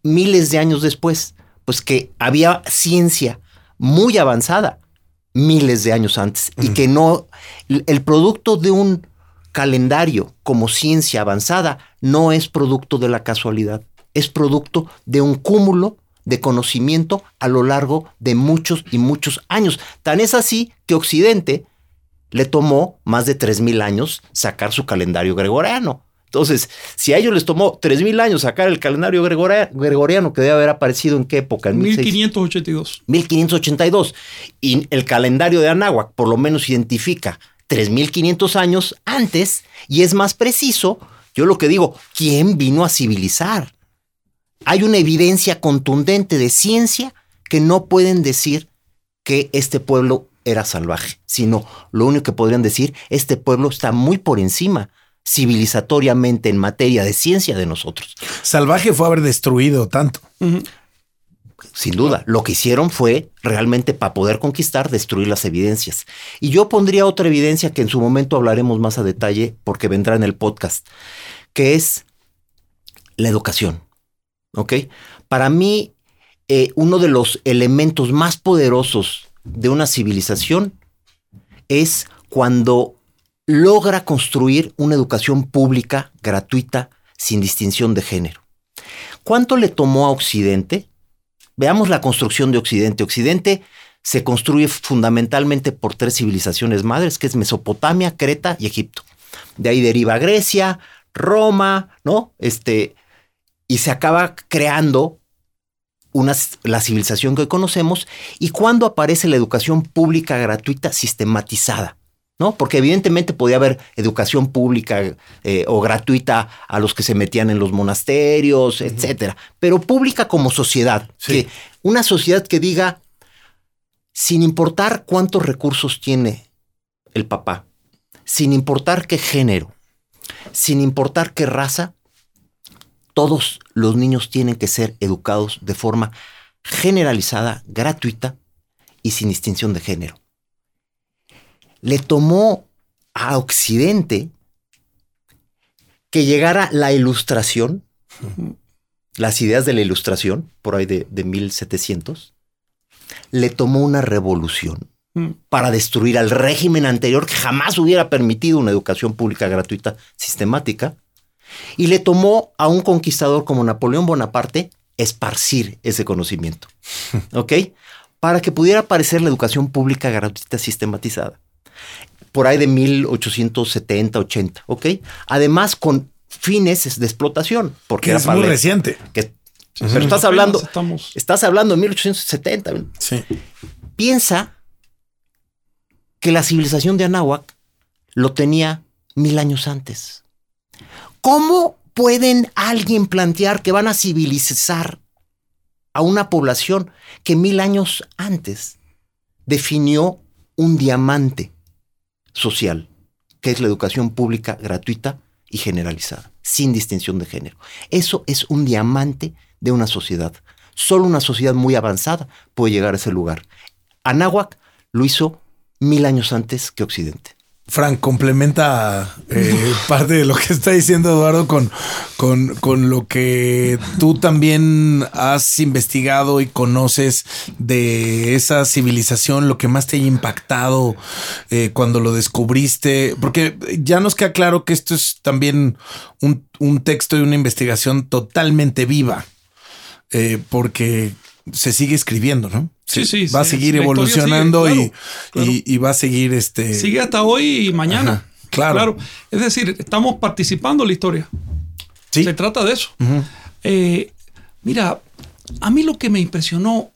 miles de años después? Pues que había ciencia muy avanzada miles de años antes y que no, el producto de un calendario como ciencia avanzada no es producto de la casualidad, es producto de un cúmulo de conocimiento a lo largo de muchos y muchos años. Tan es así que Occidente le tomó más de 3.000 años sacar su calendario gregoriano. Entonces, si a ellos les tomó 3.000 años sacar el calendario gregoria- gregoriano, que debe haber aparecido en qué época? En 1600. 1582. 1582. Y el calendario de Anáhuac por lo menos identifica 3500 años antes y es más preciso. Yo lo que digo, ¿quién vino a civilizar? Hay una evidencia contundente de ciencia que no pueden decir que este pueblo era salvaje, sino lo único que podrían decir, este pueblo está muy por encima civilizatoriamente en materia de ciencia de nosotros. Salvaje fue haber destruido tanto. Sin duda, lo que hicieron fue realmente para poder conquistar, destruir las evidencias. Y yo pondría otra evidencia que en su momento hablaremos más a detalle porque vendrá en el podcast, que es la educación. ¿Ok? Para mí, eh, uno de los elementos más poderosos de una civilización es cuando logra construir una educación pública, gratuita, sin distinción de género. ¿Cuánto le tomó a Occidente? Veamos la construcción de Occidente. Occidente se construye fundamentalmente por tres civilizaciones madres, que es Mesopotamia, Creta y Egipto. De ahí deriva Grecia, Roma, ¿no? Este, y se acaba creando una, la civilización que hoy conocemos. ¿Y cuándo aparece la educación pública gratuita sistematizada? ¿No? Porque evidentemente podía haber educación pública eh, o gratuita a los que se metían en los monasterios, etcétera, pero pública como sociedad. Sí. Que una sociedad que diga, sin importar cuántos recursos tiene el papá, sin importar qué género, sin importar qué raza, todos los niños tienen que ser educados de forma generalizada, gratuita y sin distinción de género. Le tomó a Occidente que llegara la ilustración, las ideas de la ilustración, por ahí de, de 1700, le tomó una revolución para destruir al régimen anterior que jamás hubiera permitido una educación pública gratuita sistemática Y le tomó a un conquistador como Napoleón Bonaparte esparcir ese conocimiento. ¿Ok? Para que pudiera aparecer la educación pública gratuita sistematizada. Por ahí de 1870, 80. ¿Ok? Además, con fines de explotación. Porque que era es muy reciente. que- pero estás hablando, estamos- estás hablando de 1870. Sí. Piensa que la civilización de Anáhuac lo tenía mil años antes. ¿Cómo pueden alguien plantear que van a civilizar a una población que mil años antes definió un diamante social, que es la educación pública gratuita y generalizada, sin distinción de género? Eso es un diamante de una sociedad. Solo una sociedad muy avanzada puede llegar a ese lugar. Anáhuac lo hizo mil años antes que Occidente. Frank, complementa eh, parte de lo que está diciendo Eduardo con, con, con lo que tú también has investigado y conoces de esa civilización, lo que más te haya impactado eh, cuando lo descubriste, porque ya nos queda claro que esto es también un, un texto y una investigación totalmente viva, eh, porque se sigue escribiendo, ¿no? Sí, sí, Va a seguir evolucionando sigue, y, claro, claro. y- y va a seguir este... Sigue hasta hoy y mañana. Ajá, claro. Es decir, estamos participando en la historia. Sí. Se trata de eso. Eh, mira, a mí lo que me impresionó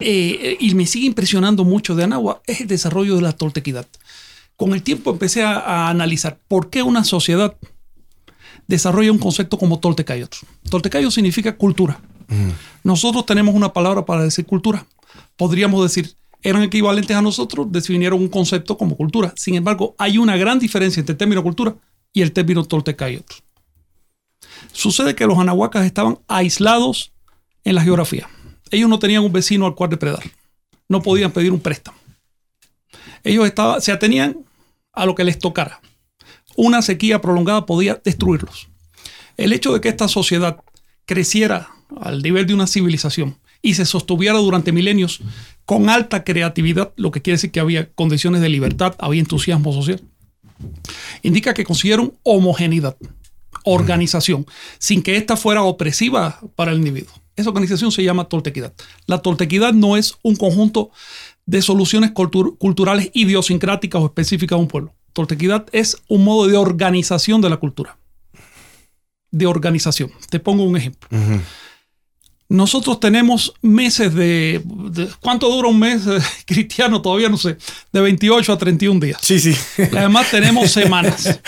eh, y me sigue impresionando mucho de Anáhuac es el desarrollo de la toltequidad. Con el tiempo empecé a, a analizar por qué una sociedad desarrolla un concepto como toltecayot. Toltecayot significa cultura. Nosotros tenemos una palabra para decir cultura. Podríamos decir, eran equivalentes a nosotros, definieron un concepto como cultura. Sin embargo, hay una gran diferencia entre el término cultura y el término toltecayot. Sucede que los anahuacas estaban aislados en la geografía. Ellos no tenían un vecino al cual depredar. No podían pedir un préstamo. Ellos se atenían a lo que les tocara. Una sequía prolongada podía destruirlos. El hecho de que esta sociedad creciera al nivel de una civilización y se sostuviera durante milenios con alta creatividad, lo que quiere decir que había condiciones de libertad, había entusiasmo social, indica que consiguieron homogeneidad, organización, sin que ésta fuera opresiva para el individuo. Esa organización se llama toltequidad. La toltequidad no es un conjunto de soluciones cultur- culturales idiosincráticas o específicas de un pueblo. Toltequidad es un modo de organización de la cultura. De organización. Te pongo un ejemplo. Nosotros tenemos meses de, de- ¿Cuánto dura un mes eh, cristiano? Todavía no sé. De 28 a 31 días. Sí, sí. Además tenemos semanas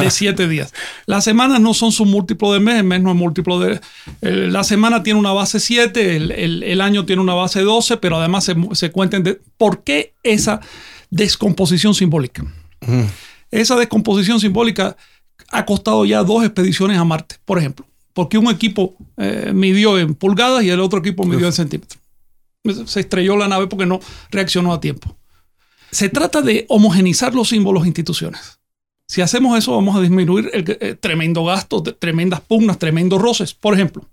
de siete días. Las semanas no son su múltiplo de mes, el mes no es múltiplo de... eh, la semana tiene una base 7, el, el- el año tiene una base 12, pero además se, se cuentan de... ¿Por qué esa descomposición simbólica? Esa descomposición simbólica ha costado ya dos expediciones a Marte, por ejemplo. Porque un equipo eh, midió en pulgadas y el otro equipo midió en centímetros. Se estrelló la nave porque no reaccionó a tiempo. Se trata de homogenizar los símbolos e instituciones. Si hacemos eso, vamos a disminuir el eh, tremendo gasto, de- tremendas pugnas, tremendos roces. Por ejemplo,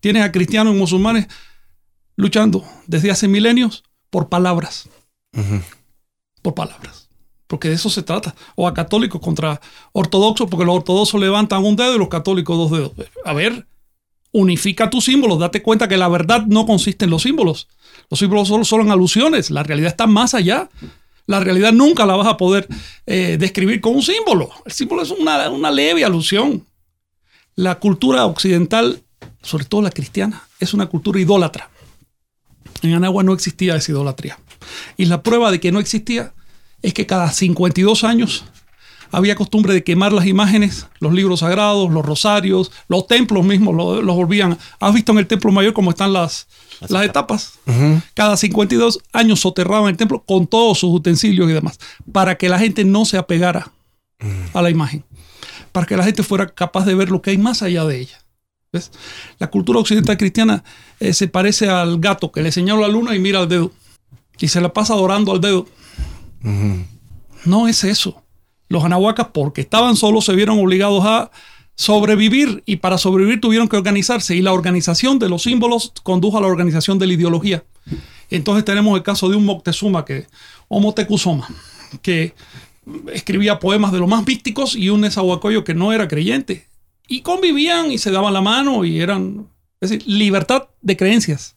tienes a cristianos y musulmanes luchando desde hace milenios por palabras. Por palabras. Porque de eso se trata. O a católicos contra ortodoxos, porque los ortodoxos levantan un dedo y los católicos dos dedos. A ver, unifica tus símbolos. Date cuenta que la verdad no consiste en los símbolos. Los símbolos solo son alusiones. La realidad está más allá. La realidad nunca la vas a poder eh, describir con un símbolo. El símbolo es una, una leve alusión. La cultura occidental, sobre todo la cristiana, es una cultura idólatra. En Anagua no existía esa idolatría. Y la prueba de que no existía es que cada 52 años había costumbre de quemar las imágenes, los libros sagrados, los rosarios, los templos mismos lo- los volvían. ¿Has visto en el templo mayor cómo están las, las etapas? Cada 52 años soterraban el templo con todos sus utensilios y demás, para que la gente no se apegara a la imagen, para que la gente fuera capaz de ver lo que hay más allá de ella. ¿Ves? La cultura occidental cristiana eh, se parece al gato que le señala la luna y mira al dedo y se la pasa adorando al dedo. No es eso. Los anahuacas, porque estaban solos, se vieron obligados a sobrevivir y para sobrevivir tuvieron que organizarse y la organización de los símbolos condujo a la organización de la ideología. Entonces tenemos el caso de un Moctezuma, que, o Motecuzoma, que escribía poemas de los más místicos y un Nezahualcóyotl que no era creyente. y convivían y se daban la mano y eran, es decir, libertad de creencias.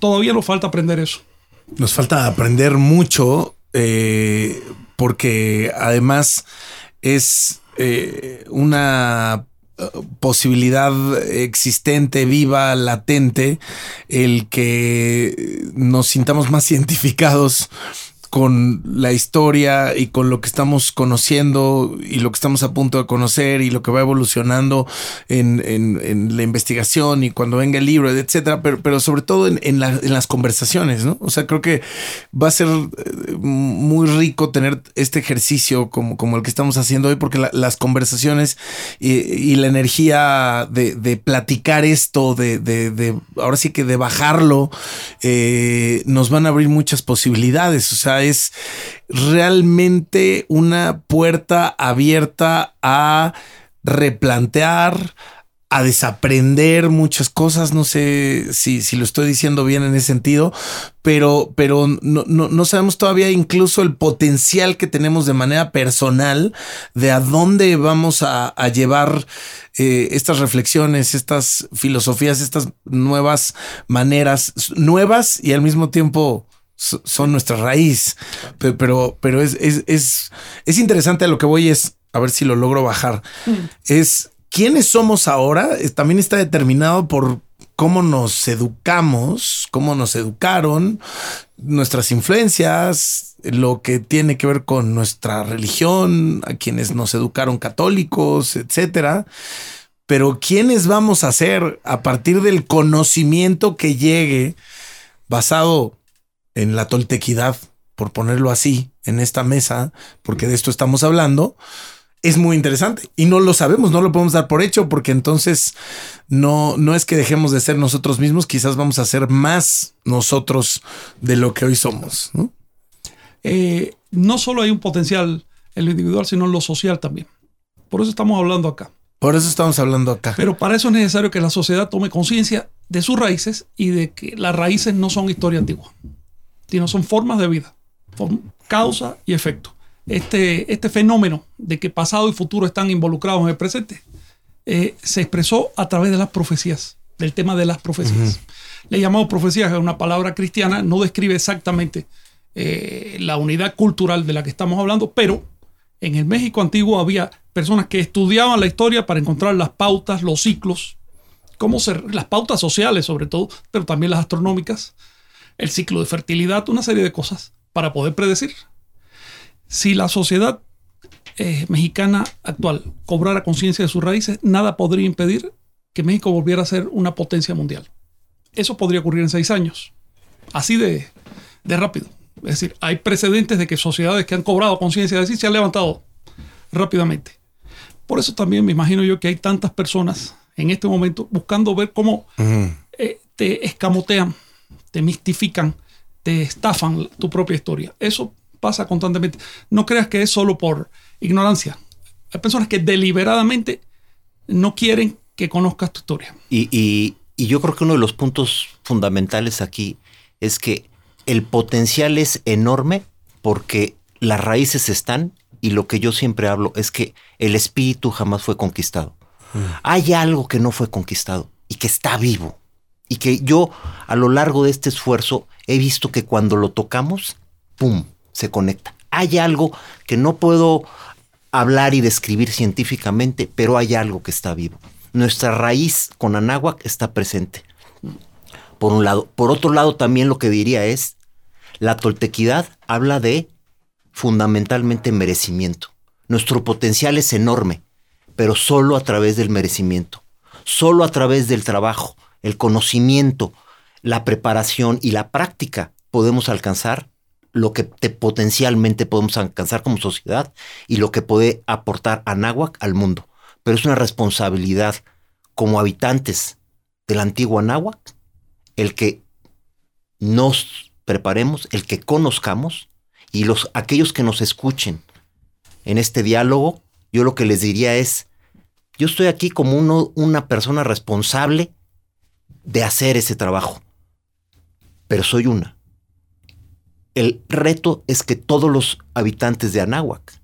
Todavía nos falta aprender eso. Nos falta aprender mucho eh, porque además es eh, una eh, posibilidad existente, viva, latente, el que nos sintamos más identificados con la historia y con lo que estamos conociendo y lo que estamos a punto de conocer y lo que va evolucionando en, la investigación y cuando venga el libro, etcétera, pero, pero sobre todo en, las conversaciones, ¿no? O sea, creo que va a ser eh, muy rico tener este ejercicio como, como el que estamos haciendo hoy, porque las conversaciones y, la energía de, platicar esto, de, ahora sí que de bajarlo, eh, nos van a abrir muchas posibilidades. O sea, es realmente una puerta abierta a replantear, a desaprender muchas cosas. No sé si, si, lo estoy diciendo bien en ese sentido, pero, pero no, no, sabemos todavía incluso el potencial que tenemos de manera personal de a dónde vamos a, llevar eh, estas reflexiones, estas filosofías, estas nuevas maneras, nuevas y al mismo tiempo son nuestra raíz. Pero, pero es, es, es, interesante a lo que voy es, a ver si lo logro bajar. Mm. Es quiénes somos ahora, también está determinado por cómo nos educamos, cómo nos educaron, nuestras influencias, lo que tiene que ver con nuestra religión, a quienes nos educaron católicos, etcétera. Pero quiénes vamos a ser a partir del conocimiento que llegue basado en la toltequidad, por ponerlo así, en esta mesa, porque de esto estamos hablando, es muy interesante y no lo sabemos, no lo podemos dar por hecho porque entonces no, no es que dejemos de ser nosotros mismos, quizás vamos a ser más nosotros de lo que hoy somos. ¿no? Eh, no solo hay un potencial en lo individual, sino en lo social también. Por eso estamos hablando acá. Por eso estamos hablando acá. Pero para eso es necesario que la sociedad tome conciencia de sus raíces y de que las raíces no son historia antigua sino son formas de vida, causa y efecto. Este, este fenómeno de que pasado y futuro están involucrados en el presente eh, se expresó a través de las profecías, del tema de las profecías. Le llamamos profecías, es una palabra cristiana, no describe exactamente eh, la unidad cultural de la que estamos hablando, pero en el México antiguo había personas que estudiaban la historia para encontrar las pautas, los ciclos, cómo ser, las pautas sociales sobre todo, pero también las astronómicas, el ciclo de fertilidad, una serie de cosas para poder predecir. Si la sociedad eh, mexicana actual cobrara conciencia de sus raíces, nada podría impedir que México volviera a ser una potencia mundial. Eso podría ocurrir en seis años, así de, rápido. Es decir, hay precedentes de que sociedades que han cobrado conciencia de sí se han levantado rápidamente. Por eso también me imagino yo que hay tantas personas en este momento buscando ver cómo eh, te escamotean te mistifican, te estafan tu propia historia. Eso pasa constantemente. No creas que es solo por ignorancia. Hay personas que deliberadamente no quieren que conozcas tu historia. Y, yo creo que uno de los puntos fundamentales aquí es que el potencial es enorme porque las raíces están y lo que yo siempre hablo es que el espíritu jamás fue conquistado. Mm. Hay algo que no fue conquistado y que está vivo y que yo a lo largo de este esfuerzo he visto que cuando lo tocamos, ¡pum!, se conecta. Hay algo que no puedo hablar y describir científicamente, pero hay algo que está vivo. Nuestra raíz con Anáhuac está presente. Por un lado. Por otro lado, también lo que diría es, la toltequidad habla de fundamentalmente merecimiento. Nuestro potencial es enorme, pero solo a través del merecimiento, solo a través del trabajo, el conocimiento, la preparación y la práctica podemos alcanzar lo que potencialmente podemos alcanzar como sociedad y lo que puede aportar Anáhuac al mundo. Pero es una responsabilidad como habitantes del antiguo Anáhuac el que nos preparemos, el que conozcamos y los aquellos que nos escuchen en este diálogo, yo lo que les diría es, yo estoy aquí como uno, una persona responsable de hacer ese trabajo. Pero soy una. El reto es que todos los habitantes de Anáhuac,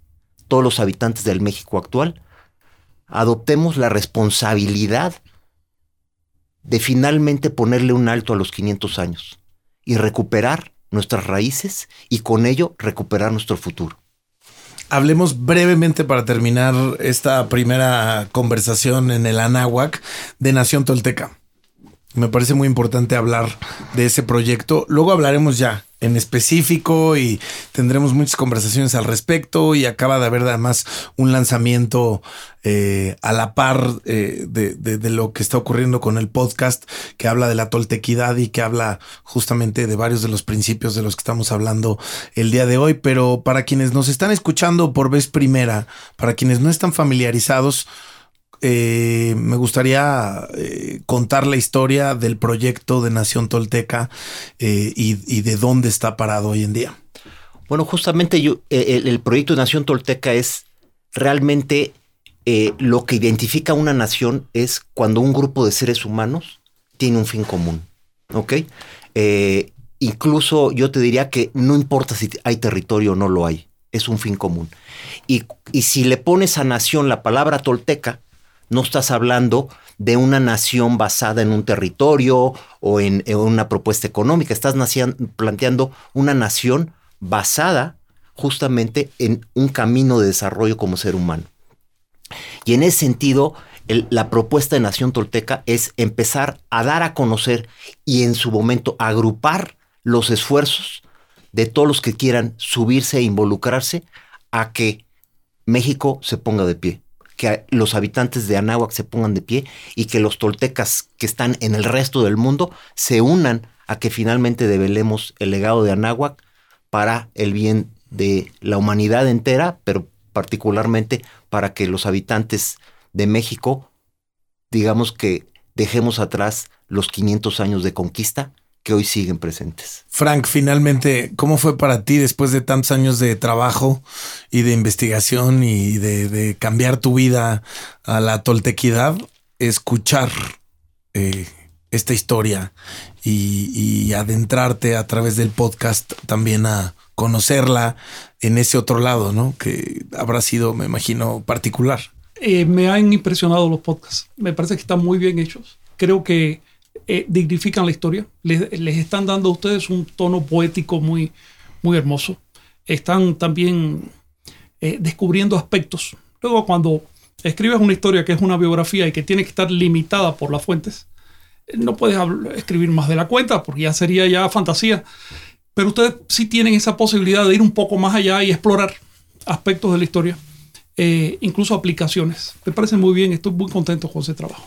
todos los habitantes del México actual, adoptemos la responsabilidad de finalmente ponerle un alto a los 500 años y recuperar nuestras raíces y con ello recuperar nuestro futuro. Hablemos brevemente para terminar esta primera conversación en el Anáhuac de Nación Tolteca. Me parece muy importante hablar de ese proyecto. Luego hablaremos ya en específico y tendremos muchas conversaciones al respecto y acaba de haber además un lanzamiento eh, a la par eh, de, lo que está ocurriendo con el podcast que habla de la toltequidad y que habla justamente de varios de los principios de los que estamos hablando el día de hoy. Pero para quienes nos están escuchando por vez primera, para quienes no están familiarizados, eh, me gustaría eh, contar la historia del proyecto de Nación Tolteca eh, y, de dónde está parado hoy en día. Bueno, justamente el, proyecto de Nación Tolteca es realmente lo que identifica una nación es cuando un grupo de seres humanos tiene un fin común. ¿Ok? incluso yo te diría que no importa si hay territorio o no lo hay, es un fin común. Y si le pones a nación la palabra tolteca, no estás hablando de una nación basada en un territorio o en, una propuesta económica. Estás planteando una nación basada justamente en un camino de desarrollo como ser humano. Y en ese sentido, la propuesta de Nación Tolteca es empezar a dar a conocer y en su momento agrupar los esfuerzos de todos los que quieran subirse e involucrarse a que México se ponga de pie que los habitantes de Anáhuac se pongan de pie y que los toltecas que están en el resto del mundo se unan a que finalmente develemos el legado de Anáhuac para el bien de la humanidad entera, pero particularmente para que los habitantes de México, digamos que dejemos atrás los 500 años de conquista que hoy siguen presentes. Frank, finalmente, ¿cómo fue para ti después de tantos años de trabajo y de investigación y de, cambiar tu vida a la toltequidad, escuchar eh, esta historia y, adentrarte a través del podcast también a conocerla en ese otro lado, ¿no? Que habrá sido, me imagino, particular. Eh, me han impresionado los podcasts. Me parece que están muy bien hechos. Creo que eh, dignifican la historia, les, están dando a ustedes un tono poético muy, muy hermoso. Están también eh, descubriendo aspectos. Luego cuando escribes una historia que es una biografía y que tiene que estar limitada por las fuentes, eh, no puedes escribir más de la cuenta porque ya sería ya fantasía. Pero ustedes sí tienen esa posibilidad de ir un poco más allá y explorar aspectos de la historia, incluso aplicaciones. Me parece muy bien, estoy muy contento con ese trabajo.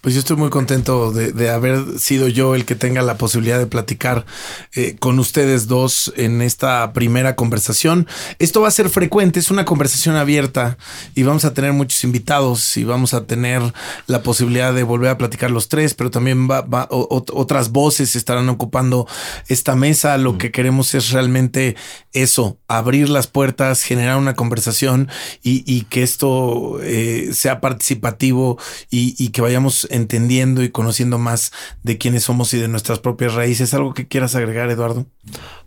Pues yo estoy muy contento de, haber sido yo el que tenga la posibilidad de platicar eh, con ustedes dos en esta primera conversación. Esto va a ser frecuente, es una conversación abierta y vamos a tener muchos invitados y vamos a tener la posibilidad de volver a platicar los tres, pero también va, otras voces estarán ocupando esta mesa. Lo mm. que queremos es realmente eso, abrir las puertas, generar una conversación y, que esto eh, sea participativo y que vayamos entendiendo y conociendo más de quiénes somos y de nuestras propias raíces. ¿Algo que quieras agregar, Eduardo?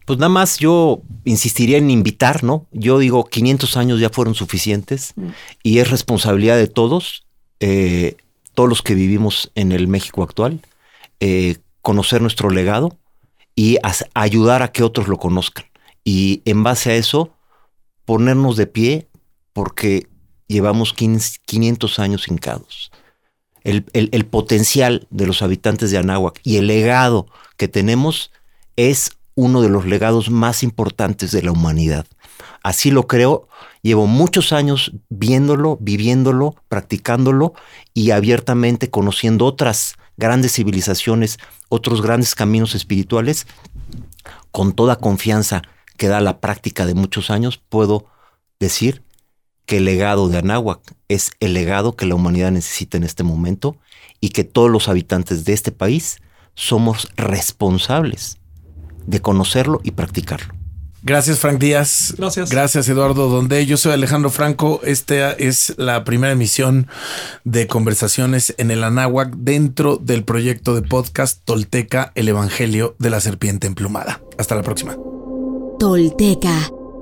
Pues nada más yo insistiría en invitar, ¿no? Yo digo, 500 años ya fueron suficientes mm. y es responsabilidad de todos, eh, todos los que vivimos en el México actual, eh, conocer nuestro legado y ayudar a que otros lo conozcan. Y en base a eso, ponernos de pie porque llevamos 500 años hincados el, potencial de los habitantes de Anáhuac y el legado que tenemos es uno de los legados más importantes de la humanidad. Así lo creo, llevo muchos años viéndolo, viviéndolo, practicándolo y abiertamente conociendo otras grandes civilizaciones, otros grandes caminos espirituales. Con toda confianza que da la práctica de muchos años, puedo decir que el legado de Anáhuac es el legado que la humanidad necesita en este momento y que todos los habitantes de este país somos responsables de conocerlo y practicarlo. Gracias, Frank Díaz. Gracias. Gracias, Eduardo Donde Yo soy Alejandro Franco. Esta es la primera emisión de conversaciones en el Anáhuac dentro del proyecto de podcast Tolteca, el Evangelio de la Serpiente Emplumada. Hasta la próxima. Tolteca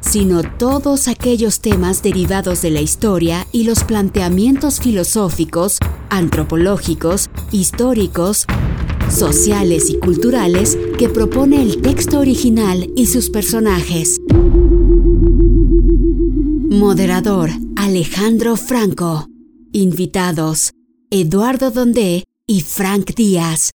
sino todos aquellos temas derivados de la historia y los planteamientos filosóficos, antropológicos, históricos, sociales y culturales que propone el texto original y sus personajes. Moderador Alejandro Franco. Invitados Eduardo Dondé y Frank Díaz.